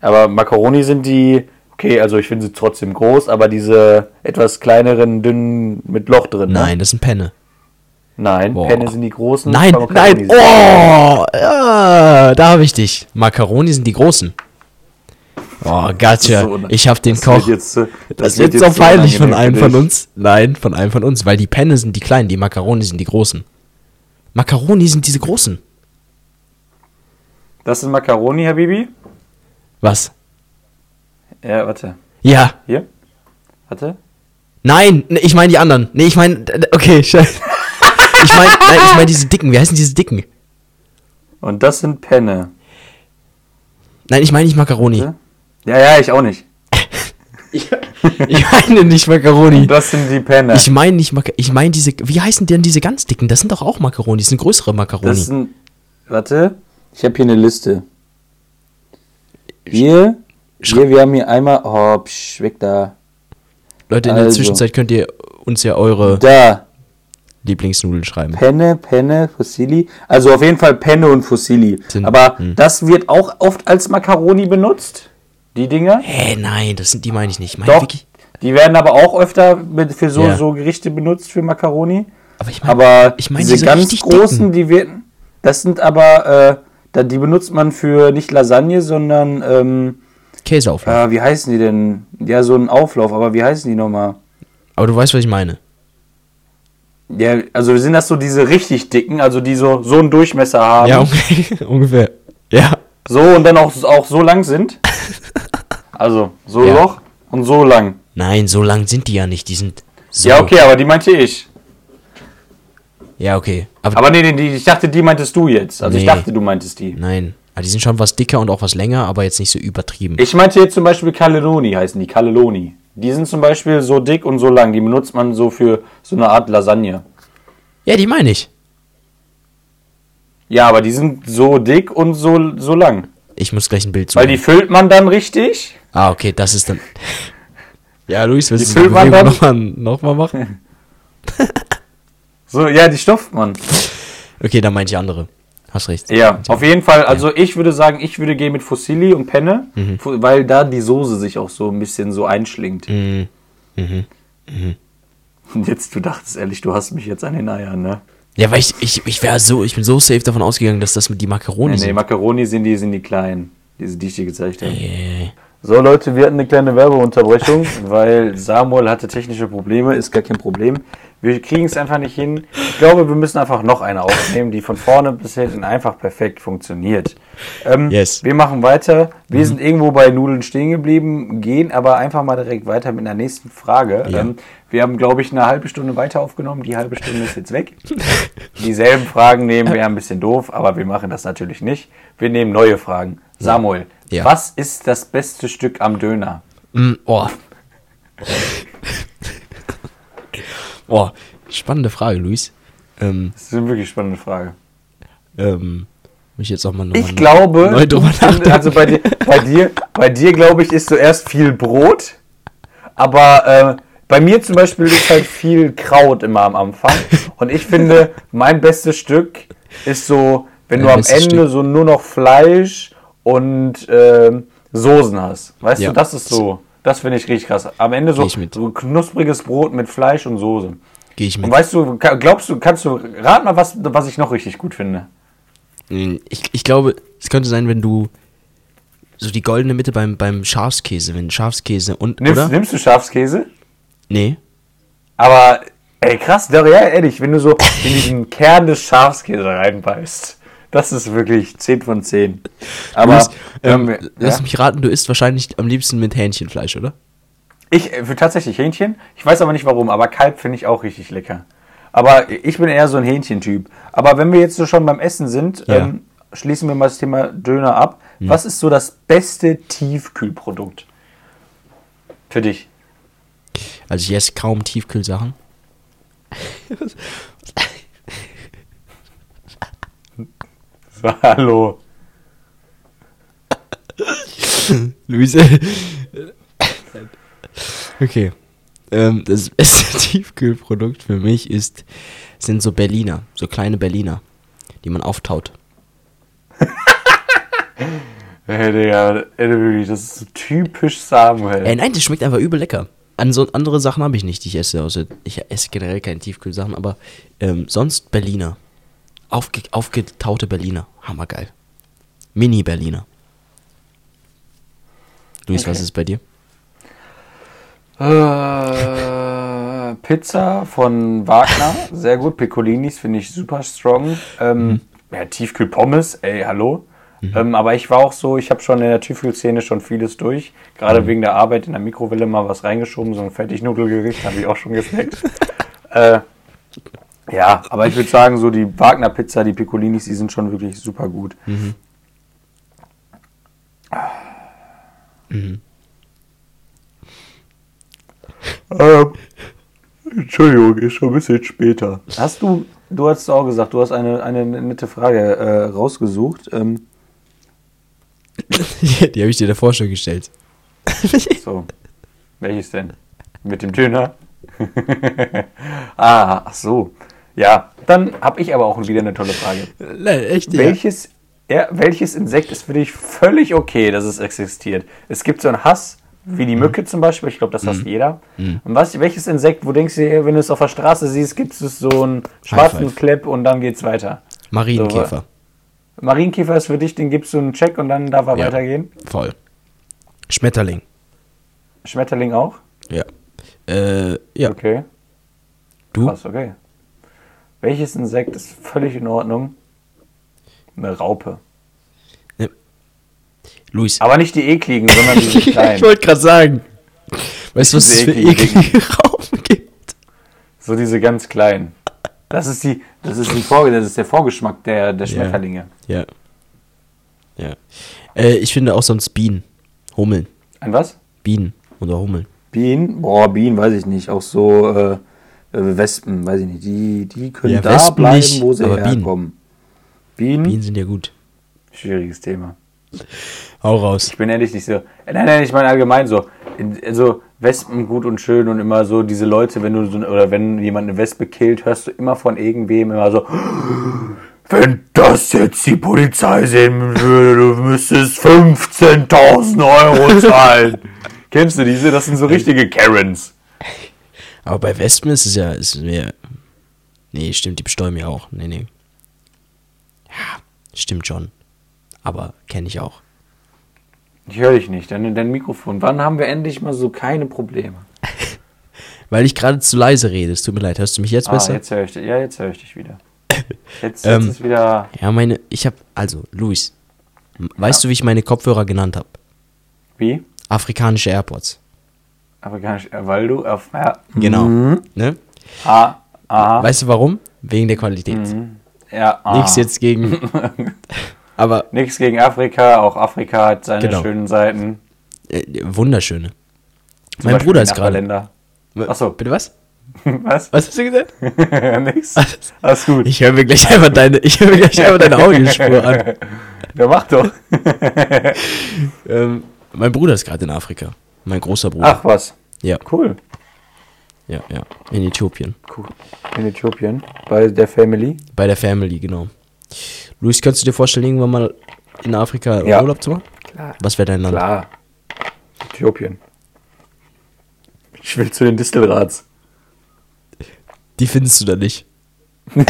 Aber Macaroni sind die, okay, also ich finde sie trotzdem groß, aber diese etwas kleineren, dünnen mit Loch drin. Ne? Nein, das sind Penne. Nein, Boah. Penne sind die großen. Nein, nein, oh, ja, da habe ich dich. Macaroni sind die großen. Oh, gotcha. So, ich habe den Das Koch. wird jetzt so- das, wird wird so peinlich von einem von uns. Nein, von einem von uns, weil die Penne sind die kleinen, die Macaroni sind die großen. Macaroni sind diese großen. Das sind Macaroni, Herr Bibi? Was? Ja, warte. Ja. Hier? Warte. Nein, ne, ich meine die anderen. Nee, ich meine, okay, <laughs> scheiße. Ich meine, ich meine diese dicken. Wie heißen diese dicken? Und das sind Penne. Nein, ich meine nicht Macaroni. Ja? Ja, ich auch nicht. <laughs> Ich, ich meine nicht Macaroni. Das sind die Penne. Ich meine nicht Macaroni. Ich meine diese. Wie heißen denn diese ganz dicken? Das sind doch auch Macaroni. Das sind größere Macaroni. das sind, warte. Ich habe hier eine Liste. Hier, hier, wir haben hier einmal. Oh, psch, weg da. Leute, in der Also. Zwischenzeit könnt ihr uns ja eure Da. Lieblingsnudeln schreiben. Penne, Penne, Fusilli. Also auf jeden Fall Penne und Fusilli. Sind- Aber hm. das wird auch oft als Macaroni benutzt. Die Dinger. Hä, nein, das sind die meine ich nicht. Ich meine Doch. wirklich. Die werden aber auch öfter mit, für so, Ja. so Gerichte benutzt für Macaroni. Aber ich meine, Aber ich meine diese diese ganz großen, die werden. Das sind aber. Äh, die benutzt man für nicht Lasagne, sondern. Ähm, Käseauflauf. äh, wie heißen die denn? Ja, so ein Auflauf, aber wie heißen die nochmal? Aber du weißt, was ich meine. Ja, also sind das so diese richtig dicken, also die so, so einen Durchmesser haben. Ja, okay, <laughs> ungefähr. Ja. So und dann auch, auch so lang sind. <laughs> Also so Ja. Loch und so lang. Nein, so lang sind die ja nicht. Die sind so. Ja, okay, aber die meinte ich. Ja, okay. Aber, Aber nee, nee, ich dachte, die meintest du jetzt. Also ich Nee. dachte, du meintest die. nein. Aber die sind schon was dicker und auch was länger, aber jetzt nicht so übertrieben. Ich meinte jetzt zum Beispiel Cannelloni heißen die, Cannelloni. Die sind zum Beispiel so dick und so lang. Die benutzt man so für so eine Art Lasagne. Ja, die meine ich. Ja, aber die sind so dick und so, so lang. Ich muss gleich ein Bild Weil suchen. die füllt man dann richtig. Ah, okay, das ist dann. <laughs> Ja, Luis, willst Die du die man dann- nochmal noch mal machen? <laughs> So, ja, die stopft man. <laughs> Okay, dann meinte ich andere. Hast recht. Ja, auf jeden Fall. Also ich würde sagen, ich würde gehen mit Fusilli und Penne, fu- weil da die Soße sich auch so ein bisschen so einschlingt. Mhm. Und <laughs> jetzt, du dachtest ehrlich, du hast mich jetzt an den Eiern, ne? Ja, weil ich, ich, ich wäre so, ich bin so safe davon ausgegangen, dass das mit die Macaroni Nee, nee, sind. Macaroni sind die, sind die kleinen. Diese, die ich dir gezeigt habe. Äh, So Leute, wir hatten eine kleine Werbeunterbrechung, <laughs> weil Samuel hatte technische Probleme, ist gar kein Problem. Wir kriegen es einfach nicht hin. Ich glaube, wir müssen einfach noch eine aufnehmen, die von vorne bis hinten einfach perfekt funktioniert. Ähm, Yes. Wir machen weiter. Wir sind irgendwo bei Nudeln stehen geblieben, gehen aber einfach mal direkt weiter mit der nächsten Frage. Ja. Ähm, wir haben, glaube ich, eine halbe Stunde weiter aufgenommen. Die halbe Stunde ist jetzt weg. Dieselben Fragen nehmen wäre ein bisschen doof, aber wir machen das natürlich nicht. Wir nehmen neue Fragen. Samuel, Ja. was ist das beste Stück am Döner? mm, oh. Oh, spannende Frage, Luis. Ähm, Das ist eine wirklich spannende Frage. ähm, ich jetzt auch mal nochmal Ich glaube, neu drüber nachdenken. also bei dir, bei dir, bei dir glaube ich, ist zuerst viel Brot, aber äh, bei mir zum Beispiel ist halt viel Kraut immer am Anfang. Und ich finde, mein bestes Stück ist so, wenn Dein du am Ende Stück? so nur noch Fleisch und ähm, Soßen hast. Weißt Ja. du, das ist so, das finde ich richtig krass. Am Ende so, so knuspriges Brot mit Fleisch und Soße. Gehe ich Und mit. weißt du, glaubst du, kannst du, rat mal, was, was ich noch richtig gut finde. Mm, Ich, ich glaube, es könnte sein, wenn du so die goldene Mitte beim, beim Schafskäse, wenn Schafskäse und, Nimmst, oder? nimmst du Schafskäse? Nee. Aber, ey, krass, doch, ja, ehrlich, wenn du so in diesen Kern des Schafskäse reinbeißt, das ist wirklich 10 von 10. Aber, Luis, ähm, ähm, lass ja, mich raten, du isst wahrscheinlich am liebsten mit Hähnchenfleisch, oder? ich äh, für tatsächlich Hähnchen, ich weiß aber nicht warum, aber Kalb finde ich auch richtig lecker. Aber ich bin eher so ein Hähnchentyp. Aber wenn wir jetzt so schon beim Essen sind, Ja. ähm, schließen wir mal das Thema Döner ab. Was ist so das beste Tiefkühlprodukt für dich? Also ich esse kaum Tiefkühlsachen. <laughs> <laughs> Hallo. <laughs> Luise. okay. Ähm, das beste <laughs> Tiefkühlprodukt für mich ist, sind so Berliner, so kleine Berliner, die man auftaut. Ey, Digga, ey, das ist so typisch Samuel. Äh, nein, das schmeckt einfach übel lecker. An so andere Sachen habe ich nicht, die ich esse. Außer ich esse generell keine Tiefkühlsachen, aber ähm, sonst Berliner. Aufge aufgetaute Berliner. Hammergeil. Mini-Berliner. Luis, was Okay. ist bei dir? Äh, Pizza von Wagner, sehr gut. Piccolinis finde ich super strong. Ähm, ja, Tiefkühlpommes, ey, hallo. Ähm, aber ich war auch so, ich habe schon in der Tiefkühlszene schon vieles durch. Gerade wegen der Arbeit in der Mikrowelle mal was reingeschoben, so ein Fertignudelgericht habe ich auch schon <laughs> gesnackt. äh, ja, aber ich würde sagen, so die Wagner Pizza, die Piccolinis, die sind schon wirklich super gut. Ähm, Entschuldigung, ist schon ein bisschen später. Hast du, du hast auch gesagt, du hast eine, eine nette Frage äh, rausgesucht. Ähm, <laughs> Die habe ich dir davor schon gestellt. <laughs> so, welches denn? Mit dem Döner? <laughs> ah, ach so. Ja, dann habe ich aber auch wieder eine tolle Frage. Nein, echt, ja. Welches, ja, welches Insekt ist für dich völlig okay, dass es existiert? Es gibt so einen Hass, wie die Mücke zum Beispiel, ich glaube, das hasst jeder. Und was, welches Insekt, wo denkst du, wenn du es auf der Straße siehst, gibt es so einen schwarzen. Klepp und dann geht's weiter? Marienkäfer. Marienkäfer ist für dich, den gibst du einen Check und dann darf er Ja. weitergehen. Voll. Schmetterling. Schmetterling auch? Ja. Äh, ja. Okay. Du? Krass, okay. Welches Insekt ist völlig in Ordnung? Eine Raupe. Luis. Aber nicht die ekligen, sondern <laughs> die kleinen. ich wollte gerade sagen. Weißt du, was es für ekligen eklige <laughs> Raupen gibt? So diese ganz kleinen. Das ist die, das ist die Vorge das ist der Vorgeschmack der, der Ja. Schmetterlinge. Ja. Ja. Äh, ich finde auch sonst Bienen. Hummeln. Ein was? Bienen oder Hummeln. Bienen? Boah, Bienen weiß ich nicht. Auch so äh, Wespen, weiß ich nicht. Die, die können Ja, da Wespen bleiben, nicht, wo sie Bienen. herkommen. Bienen? Bienen sind ja gut. Schwieriges Thema. Hau raus. Ich bin ehrlich nicht so. äh, Nein, nein, ich meine allgemein so. Also Wespen gut und schön und immer so diese Leute, wenn du so, oder wenn jemand eine Wespe killt, hörst du immer von irgendwem immer so. Wenn das jetzt die Polizei sehen würde, du müsstest 15.000 Euro zahlen. <laughs> Kennst du diese? Das sind so richtige Karens. Aber bei Wespen ist es ja, ist mir. Nee, stimmt, die bestäuben ja auch. Nee, nee. Ja, stimmt schon. Aber kenne ich auch. Ich höre dich nicht, dein, dein Mikrofon. Wann haben wir endlich mal so keine Probleme? <laughs> Weil ich gerade zu leise rede. Es tut mir leid. Hörst du mich jetzt Ah, besser? jetzt höre ich. Ja, jetzt höre ich dich wieder. <laughs> Jetzt, jetzt Ähm, ist wieder. Ja, meine. Ich habe. Also, Luis. Weißt du, wie ich meine Kopfhörer genannt habe? Wie? Afrikanische AirPods. Afrikanisch, weil du auf. Ja. Genau. Mhm. Ne? Ah, aha. Weißt du warum? Wegen der Qualität. Ja, ah. Nichts jetzt gegen. <laughs> aber Nichts gegen Afrika. Auch Afrika hat seine Genau. schönen Seiten. äh, wunderschöne. Zum mein Beispiel Bruder ist gerade. Nachbarländer. Ach so. Bitte was? <laughs> Was? Was hast du gesagt? <laughs> Nix. Alles gut. Ich höre mir gleich einfach deine, ich höre mir gleich einfach deine Audiospur an. Ja, mach doch. Ähm, mein Bruder ist gerade in Afrika. Mein großer Bruder. Ach was. Ja, Cool. ja, ja. In Äthiopien. Cool. In Äthiopien. Bei der Family. Bei der Family, genau. Luis, könntest du dir vorstellen, irgendwann mal in Afrika Ja. Urlaub zu machen? Klar. Was wäre dein Land? Klar. Äthiopien. Ich will zu den Distelrats. Die findest du da nicht. <laughs>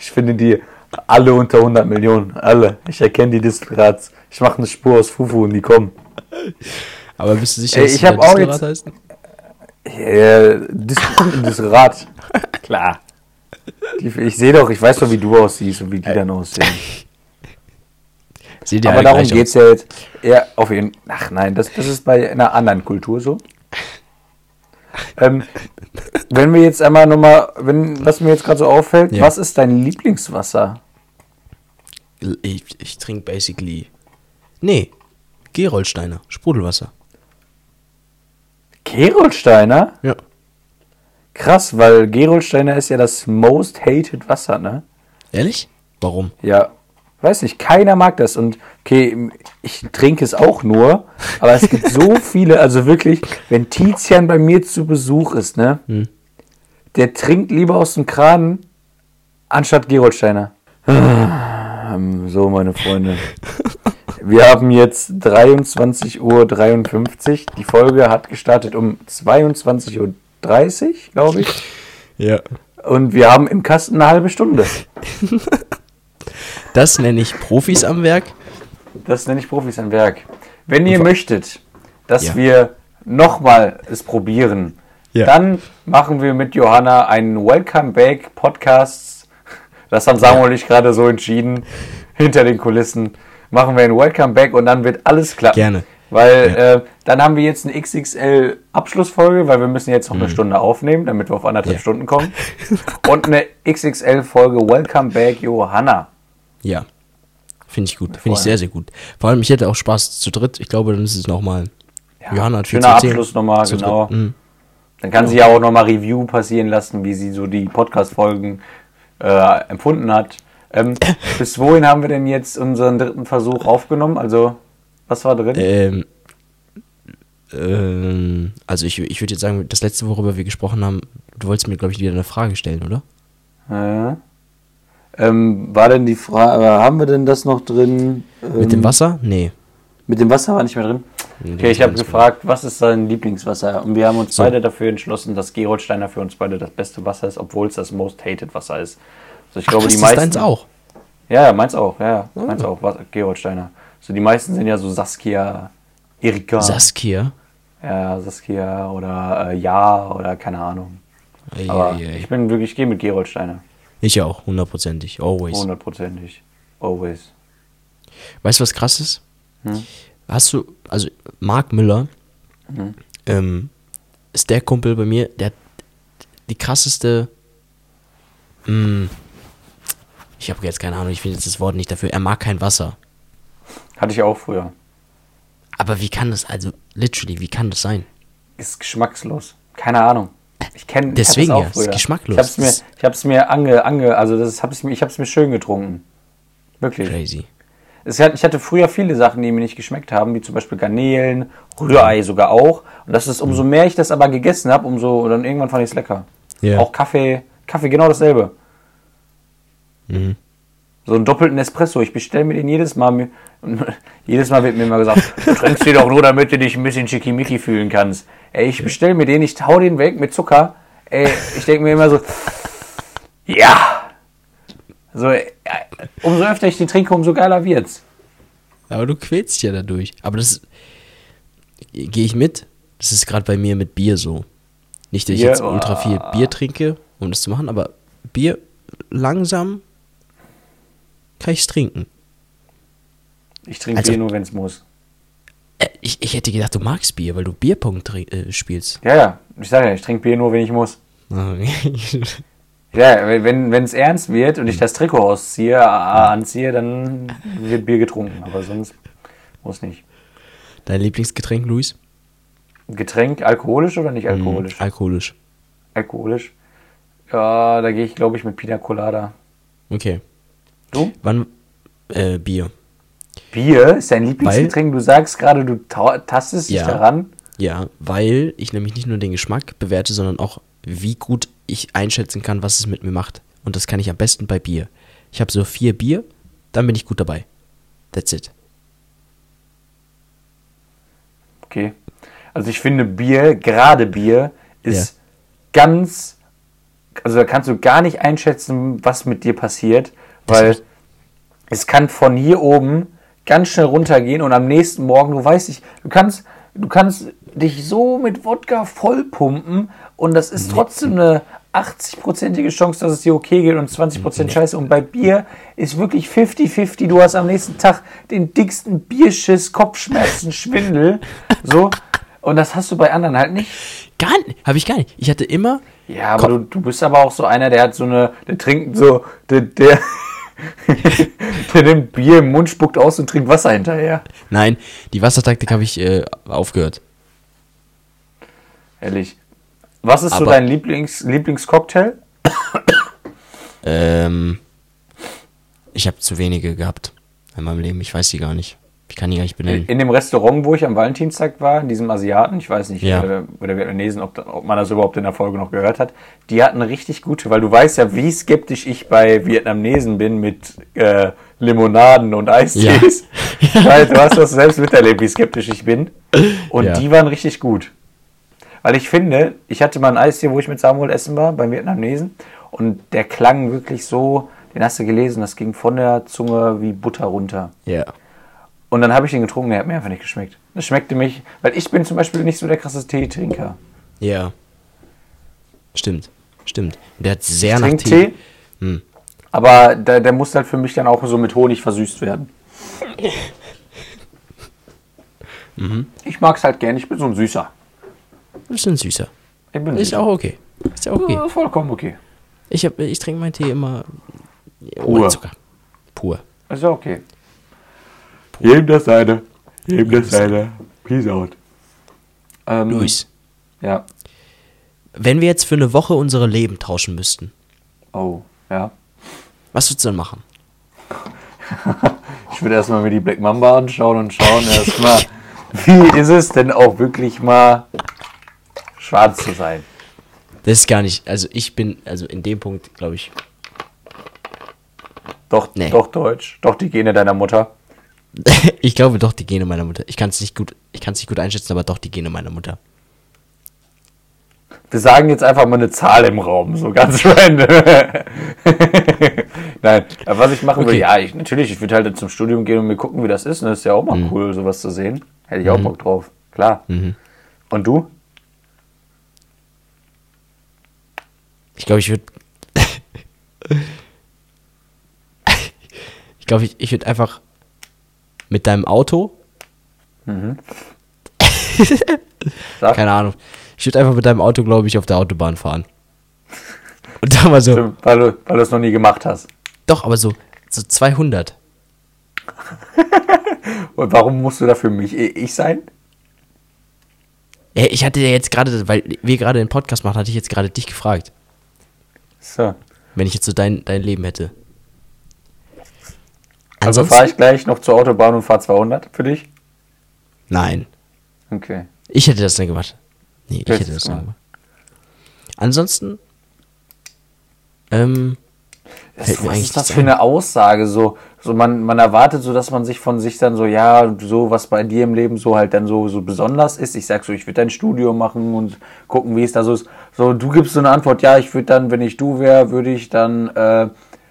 Ich finde die alle unter 100 Millionen. Alle. Ich erkenne die Distelrats. Ich mache eine Spur aus Fufu und die kommen. Aber bist du sicher, dass ich die hab da auch jetzt- heißen? Ja, Dis <laughs> Distelrat. Klar. Die, ich sehe doch, ich weiß doch, wie du aussiehst und wie die dann aussehen. Ihr Aber darum gleich geht's ja jetzt. Ja, auf jeden Ach nein, das, das ist bei einer anderen Kultur so. Ähm, wenn wir jetzt einmal nochmal, wenn, was mir jetzt gerade so auffällt, Ja. was ist dein Lieblingswasser? Ich, ich trinke basically. Nee, Gerolsteiner, Sprudelwasser. Gerolsteiner? Ja. Krass, weil Gerolsteiner ist ja das most hated Wasser, ne? Ehrlich? Warum? Ja, weiß nicht, keiner mag das. Und okay, ich trinke es auch nur, aber es gibt so <laughs> viele, also wirklich, wenn Tizian bei mir zu Besuch ist, ne? Der trinkt lieber aus dem Kran anstatt Gerolsteiner. <laughs> Ähm, So, meine Freunde. <laughs> Wir haben jetzt 23.53 Uhr. Die Folge hat gestartet um 22.30 Uhr, glaube ich. Ja. Und wir haben im Kasten eine halbe Stunde. <laughs> Das nenne ich Profis am Werk. Das nenne ich Profis am Werk. Wenn ihr möchtet, dass Ja. wir nochmal es probieren, Ja. dann machen wir mit Johanna einen Welcome Back Podcast. Das haben Samuel und ich gerade so entschieden. Hinter den Kulissen machen wir einen Welcome Back und dann wird alles klappen. Gerne. Weil äh, dann haben wir jetzt eine XXL Abschlussfolge, weil wir müssen jetzt noch eine Stunde aufnehmen, damit wir auf anderthalb Mhm. Ja. Stunden kommen. <laughs> und eine XXL Folge Welcome Back Johanna. Ja. Finde ich gut. Finde ich sehr, sehr gut. Vor allem, ich hätte auch Spaß zu dritt. Ich glaube, dann ist es nochmal. Ja, Johanna hat viel schöner. Abschluss nochmal, genau. Mhm. Dann kann sie ja auch nochmal Review passieren lassen, wie sie so die Podcast-Folgen äh, empfunden hat. Ähm, <laughs> bis wohin haben wir denn jetzt unseren dritten Versuch aufgenommen? Also, was war drin? Ähm, ähm, also ich, ich würde jetzt sagen, das letzte, worüber wir gesprochen haben, du wolltest mir, glaube ich, wieder eine Frage stellen, oder? Äh, ähm, war denn die Frage, haben wir denn das noch drin? Ähm, Mit dem Wasser? Nee. Mit dem Wasser war nicht mehr drin. Nee, Okay, ich habe gefragt, was ist dein Lieblingswasser? Und wir haben uns So. beide dafür entschlossen, dass Gerolsteiner für uns beide das beste Wasser ist, obwohl es das most hated Wasser ist. Also ich glaube, Krass, die das ist meisten. deins auch. Ja, ja, meins auch. Ja, ja, Ah. meins auch. Was, Gerolsteiner. So die meisten sind ja so Saskia, Erika. Saskia. ja, Saskia oder äh, Ja oder keine Ahnung. Ei, Aber ei, ei. ich bin wirklich, ich gehe mit Gerolsteiner. Ich auch, hundertprozentig. Always. Hundertprozentig. Always. Weißt du, was krass ist? Hm? Hast du, also Marc Müller Mhm. ähm, ist der Kumpel bei mir, der hat die krasseste. Mh, ich habe jetzt keine Ahnung, ich finde jetzt das Wort nicht dafür. Er mag kein Wasser. Hatte ich auch früher. Aber wie kann das, also literally, wie kann das sein? Ist geschmackslos. Keine Ahnung. Ich kenne Deswegen auch ja, ist früher. geschmacklos. Ich hab's mir, ich hab's mir ange, ange, also das hab's mir, ich hab's mir schön getrunken. Wirklich. Crazy. Es hat, ich hatte früher viele Sachen, die mir nicht geschmeckt haben, wie zum Beispiel Garnelen, Rührei sogar auch. Und das ist, umso mehr ich das aber gegessen habe, umso, dann irgendwann fand ich es lecker. Ja. Auch Kaffee, Kaffee genau dasselbe. Mhm. So einen doppelten Espresso. Ich bestelle mir den jedes Mal. <laughs> jedes Mal wird mir immer gesagt, du trinkst den doch nur, damit du dich ein bisschen schickimicki fühlen kannst. Ey, ich bestelle mir den, ich hau den weg mit Zucker. Ey, ich denke mir immer so, ja. So, äh, umso öfter ich den trinke, umso geiler wird's. Aber du quälst ja dadurch. Aber das gehe ich mit. Das ist gerade bei mir mit Bier so. Nicht, dass ich Bier, jetzt ultra viel oh. Bier trinke, um das zu machen, aber Bier langsam kann ich es trinken. Ich trinke Also- Bier nur, wenn es muss. Äh, ich, ich hätte gedacht, du magst Bier, weil du Bierpong trin- äh, spielst. Ja, ja. Ich sage ja, ich trinke Bier nur, wenn ich muss. Ja, wenn es ernst wird und ich das Trikot ausziehe, äh, anziehe, dann wird Bier getrunken. Aber sonst muss nicht. Dein Lieblingsgetränk, Luis? Getränk alkoholisch oder nicht alkoholisch? Mm, alkoholisch. alkoholisch. Ja, da gehe ich, glaube ich, mit Pina Colada. Okay. Du? Wann? Äh, Bier. Bier ist dein Lieblingsgetränk. Du sagst gerade, du ta- tastest dich Ja. daran. Ja, weil ich nämlich nicht nur den Geschmack bewerte, sondern auch, wie gut ich einschätzen kann, was es mit mir macht. Und das kann ich am besten bei Bier. Ich habe so vier Bier, dann bin ich gut dabei. That's it. Okay. Also ich finde Bier, gerade Bier, ist ganz, also da kannst du gar nicht einschätzen, was mit dir passiert, weil es kann von hier oben ganz schnell runtergehen und am nächsten Morgen, du weißt nicht, du kannst, du kannst dich so mit Wodka vollpumpen und das ist trotzdem eine 80-prozentige Chance, dass es dir okay geht und 20% Scheiße. Und bei Bier ist wirklich 50-50. Du hast am nächsten Tag den dicksten Bierschiss, Kopfschmerzen, Schwindel. <laughs> So. Und das hast du bei anderen halt nicht. Gar nicht. Habe ich gar nicht. Ich hatte immer. Ja, aber du, du bist aber auch so einer, der hat so eine, der trinkt so, der, der, <laughs> der nimmt Bier im Mund, spuckt aus und trinkt Wasser hinterher. Nein, die Wassertaktik habe ich äh, aufgehört. Ehrlich. Was ist so Aber- dein Lieblings, Lieblingscocktail? Ähm, ich habe zu wenige gehabt in meinem Leben. Ich weiß die gar nicht. Ich kann die gar nicht benennen. In dem Restaurant, wo ich am Valentinstag war, in diesem Asiaten, ich weiß nicht, Ja. äh, oder Vietnamesen, ob, ob man das überhaupt in der Folge noch gehört hat, die hatten richtig gute, weil du weißt ja, wie skeptisch ich bei Vietnamesen bin mit äh, Limonaden und Eistees. <laughs> Weil du hast das selbst miterlebt, wie skeptisch ich bin. Und Ja. die waren richtig gut. Weil ich finde, ich hatte mal ein Eistee, wo ich mit Samuel essen war, beim Vietnamesen. Und der klang wirklich so, den hast du gelesen, das ging von der Zunge wie Butter runter. Ja. Und dann habe ich den getrunken, der hat mir einfach nicht geschmeckt. Das schmeckte mich, weil ich bin zum Beispiel nicht so der krasse Teetrinker. Ja. Stimmt. Stimmt. Der hat sehr Ich nach Tee. Tee, Hm. aber der, der muss halt für mich dann auch so mit Honig versüßt werden. <laughs> Mhm. Ich mag es halt gerne, ich bin so ein Süßer. Das ist ein süßer. Ich bin Ist süßer. auch okay. Ist auch okay. Ja, vollkommen okay. Ich, hab, ich trinke meinen Tee immer Pur. ohne Zucker. Pur. Ist ja okay. Jedem das seine. Jedem das seine. Peace out. Ähm, Luis, Ja. wenn wir jetzt für eine Woche unsere Leben tauschen müssten, Oh, ja. Was würdest du dann machen? <laughs> Ich würde erstmal mir die Black Mamba anschauen und schauen erstmal, wie ist es denn auch wirklich mal schwarz zu sein. Das ist gar nicht, also ich bin, also in dem Punkt, glaube ich, Doch, Nee. doch Deutsch, doch die Gene deiner Mutter. <laughs> ich glaube doch die Gene meiner Mutter. Ich kann es nicht gut, ich kann es nicht gut einschätzen, aber doch die Gene meiner Mutter. Wir sagen jetzt einfach mal eine Zahl im Raum, so ganz <laughs> random. Nein, aber was ich machen will, Okay. ja, ich, natürlich, ich würde halt zum Studium gehen und mir gucken, wie das ist. Und das ist ja auch mal Mhm. cool, sowas zu sehen. Hätte ich auch Bock drauf, klar. Und du? Ich glaube, ich würde. <laughs> ich glaube, ich, ich würde einfach mit deinem Auto, <laughs> Sag. keine Ahnung, ich würde einfach mit deinem Auto, glaube ich, auf der Autobahn fahren. <laughs> Und da mal so, Stimmt, weil du, weil du es noch nie gemacht hast. doch, aber so, so 200. <laughs> Und warum musst du dafür mich ich sein? Ja, ich hatte ja jetzt gerade, weil wir gerade den Podcast machen, hatte ich jetzt gerade dich gefragt, So. wenn ich jetzt so dein, dein Leben hätte. Also fahre ich gleich noch zur Autobahn und fahre 200 für dich? nein, Okay. ich hätte das dann gemacht. Nee, ich Das hätte das dann klar. gemacht. Ansonsten, ähm, Fällt Was, ist das für eine Aussage? So, so man, man erwartet so, dass man sich von sich dann so, ja, so was bei dir im Leben so halt dann so, so besonders ist. Ich sag so, ich würde dein Studium machen und gucken, wie es da so ist. So, du gibst so eine Antwort, ja, ich würde dann, wenn ich du wäre, würde ich dann äh,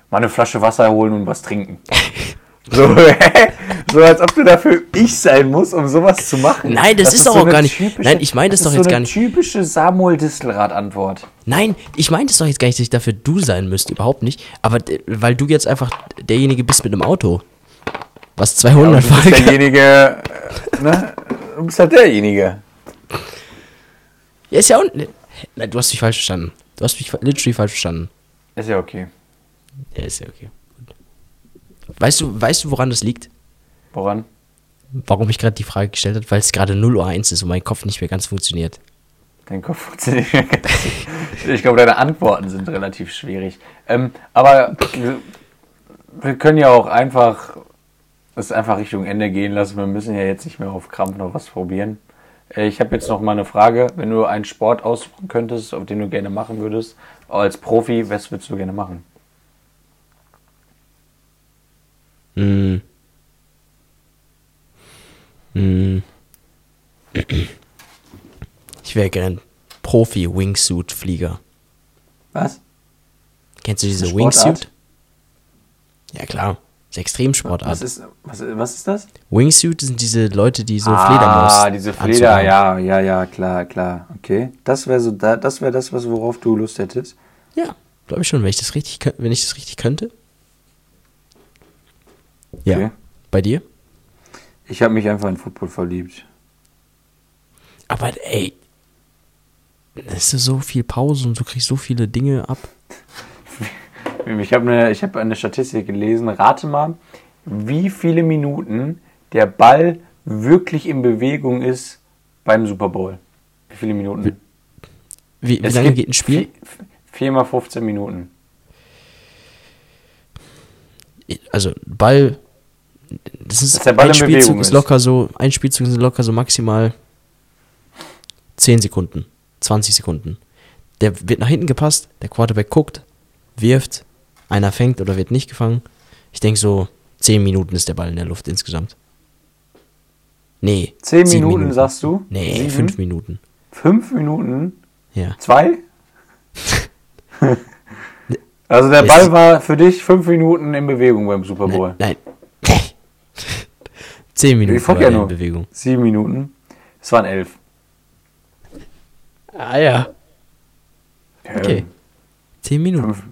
mal eine Flasche Wasser holen und was trinken. <laughs> So, <laughs> so als ob du dafür ich sein musst, um sowas zu machen. Nein, das ist doch so auch gar nicht- Nein, ich meine das ist doch so jetzt eine gar nicht. typische Samuel Distelrad-Antwort. Nein, ich meinte es doch jetzt gar nicht, dass ich dafür du sein müsste, überhaupt nicht. Aber d- weil du jetzt einfach derjenige bist mit einem Auto. Was 200 Und du bist derjenige, äh, ne? Du bist halt derjenige. Ja, ist ja auch. Nein, du hast mich falsch verstanden. Du hast mich literally falsch verstanden. Ist ja okay. Ja, ist ja okay. Weißt du, weißt du, woran das liegt? Woran? Warum ich gerade die Frage gestellt habe? Weil es gerade 0 Uhr 1 ist und mein Kopf nicht mehr ganz funktioniert. Dein Kopf funktioniert nicht mehr ganz. Ich glaube, deine Antworten sind relativ schwierig. Ähm, aber wir- können ja auch einfach es einfach Richtung Ende gehen lassen. Wir müssen ja jetzt nicht mehr auf Krampf noch was probieren. Äh, Ich habe jetzt noch mal eine Frage. Wenn du einen Sport aussuchen könntest, auf den du gerne machen würdest, als Profi, was würdest du gerne machen? Hm. Hm. Ich wäre gern Profi-Wingsuit-Flieger. Was? Kennst du diese? Wingsuit? Ja, klar. Das ist Extremsportart. Was ist, was, was ist das? Wingsuit sind diese Leute, die so Fledermaus. Ah, diese Fleder, ja, ja, ja, klar, klar. Okay. Das wäre so, da, das wäre das, was, worauf du Lust hättest. Ja, glaube ich schon, wenn ich das richtig, wenn ich das richtig könnte. Ja. Okay. Bei dir? Ich habe mich einfach in Football verliebt. Aber ey, es ist so viel Pause und du kriegst so viele Dinge ab. <laughs> Ich habe eine, ich hab eine Statistik gelesen. Rate mal, wie viele Minuten der Ball wirklich in Bewegung ist beim Super Bowl. Wie viele Minuten? Wie, wie lange geht ein Spiel? vi- Viermal 15 Minuten. Also Ball, das ist Ball ein in Spielzug ist ist. locker so, ein Spielzug ist locker so maximal 10 Sekunden, 20 Sekunden. Der wird nach hinten gepasst, der Quarterback guckt, wirft, einer fängt oder wird nicht gefangen. Ich denke so 10 Minuten ist der Ball in der Luft insgesamt. Nee. 10 sieben Minuten, sagst du? Nee, Sieben? 5 Minuten. Fünf Minuten? Ja. Zwei? <laughs> also der Ball war für dich fünf Minuten in Bewegung beim Super Bowl. Nein. nein. 10 Minuten Ich war ja nur. in Bewegung. Sieben Minuten. Es waren elf. Ah ja. Okay. Ähm, 10 Minuten. fünf,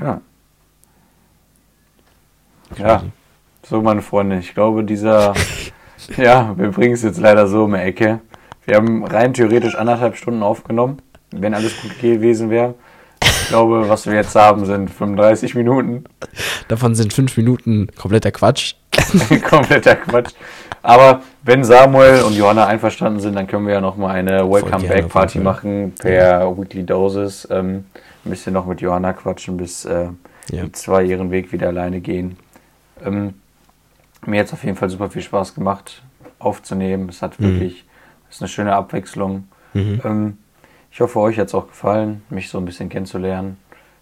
ja. Ja, so meine Freunde. Ich glaube, dieser. <laughs> ja, wir bringen es jetzt leider so um die Ecke. Wir haben rein theoretisch anderthalb Stunden aufgenommen, wenn alles gut gewesen wäre. Ich glaube, was wir jetzt haben, sind 35 Minuten. Davon sind 5 Minuten kompletter Quatsch. <laughs> Kompletter Quatsch. Aber wenn Samuel und Johanna einverstanden sind, dann können wir ja nochmal eine Welcome Back Party machen per Weekly Doses. Ähm, ein bisschen noch mit Johanna quatschen, bis, äh, Ja. die zwei ihren Weg wieder alleine gehen. Ähm, mir hat es auf jeden Fall super viel Spaß gemacht, aufzunehmen. Es hat Mhm. wirklich, es ist eine schöne Abwechslung. Mhm. Ähm, ich hoffe, euch hat es auch gefallen, mich so ein bisschen kennenzulernen.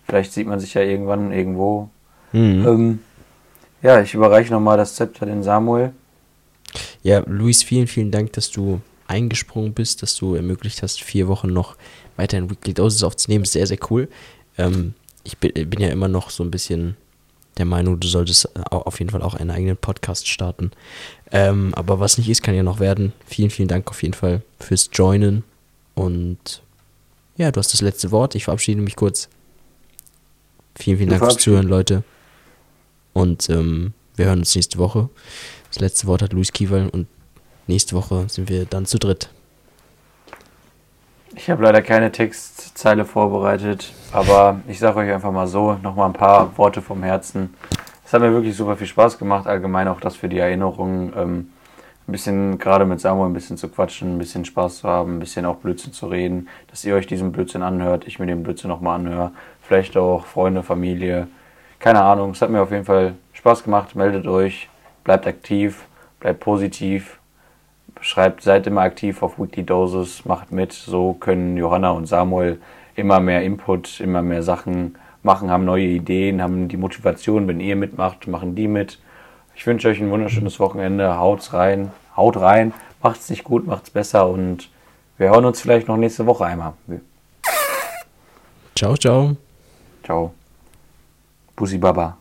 Vielleicht sieht man sich ja irgendwann irgendwo. Mhm. Ähm, ja, ich überreiche nochmal das Zepter den Samuel. Ja, Luis, vielen, vielen Dank, dass du eingesprungen bist, dass du ermöglicht hast, vier Wochen noch weiterhin Weekly Doses aufzunehmen. Sehr, sehr cool. Ähm, ich bin, bin ja immer noch so ein bisschen der Meinung, du solltest äh, au- auf jeden Fall auch einen eigenen Podcast starten. Ähm, aber was nicht ist, kann ja noch werden. Vielen, vielen Dank auf jeden Fall fürs Joinen. Und ja, du hast das letzte Wort. Ich verabschiede mich kurz. Vielen, vielen Dank fürs. Zuhören, Leute. Und ähm, wir hören uns nächste Woche. Das letzte Wort hat Luis Kiewel und nächste Woche sind wir dann zu dritt. Ich habe leider keine Textzeile vorbereitet, aber ich sage euch einfach mal so, nochmal ein paar Worte vom Herzen. Es hat mir wirklich super viel Spaß gemacht, allgemein auch das für die Erinnerung. Ähm, ein bisschen gerade mit Samuel ein bisschen zu quatschen, ein bisschen Spaß zu haben, ein bisschen auch Blödsinn zu reden, dass ihr euch diesen Blödsinn anhört, ich mir den Blödsinn nochmal anhöre, vielleicht auch Freunde, Familie, keine Ahnung. Es hat mir auf jeden Fall Spaß gemacht, meldet euch, bleibt aktiv, bleibt positiv, schreibt, seid immer aktiv auf Weekly Doses, macht mit. So können Johanna und Samuel immer mehr Input, immer mehr Sachen machen, haben neue Ideen, haben die Motivation, wenn ihr mitmacht, machen die mit. Ich wünsche euch ein wunderschönes Wochenende. Haut's rein, haut rein, macht's nicht gut, macht's besser und wir hören uns vielleicht noch nächste Woche einmal. Ciao, ciao. Ciao. Pusibaba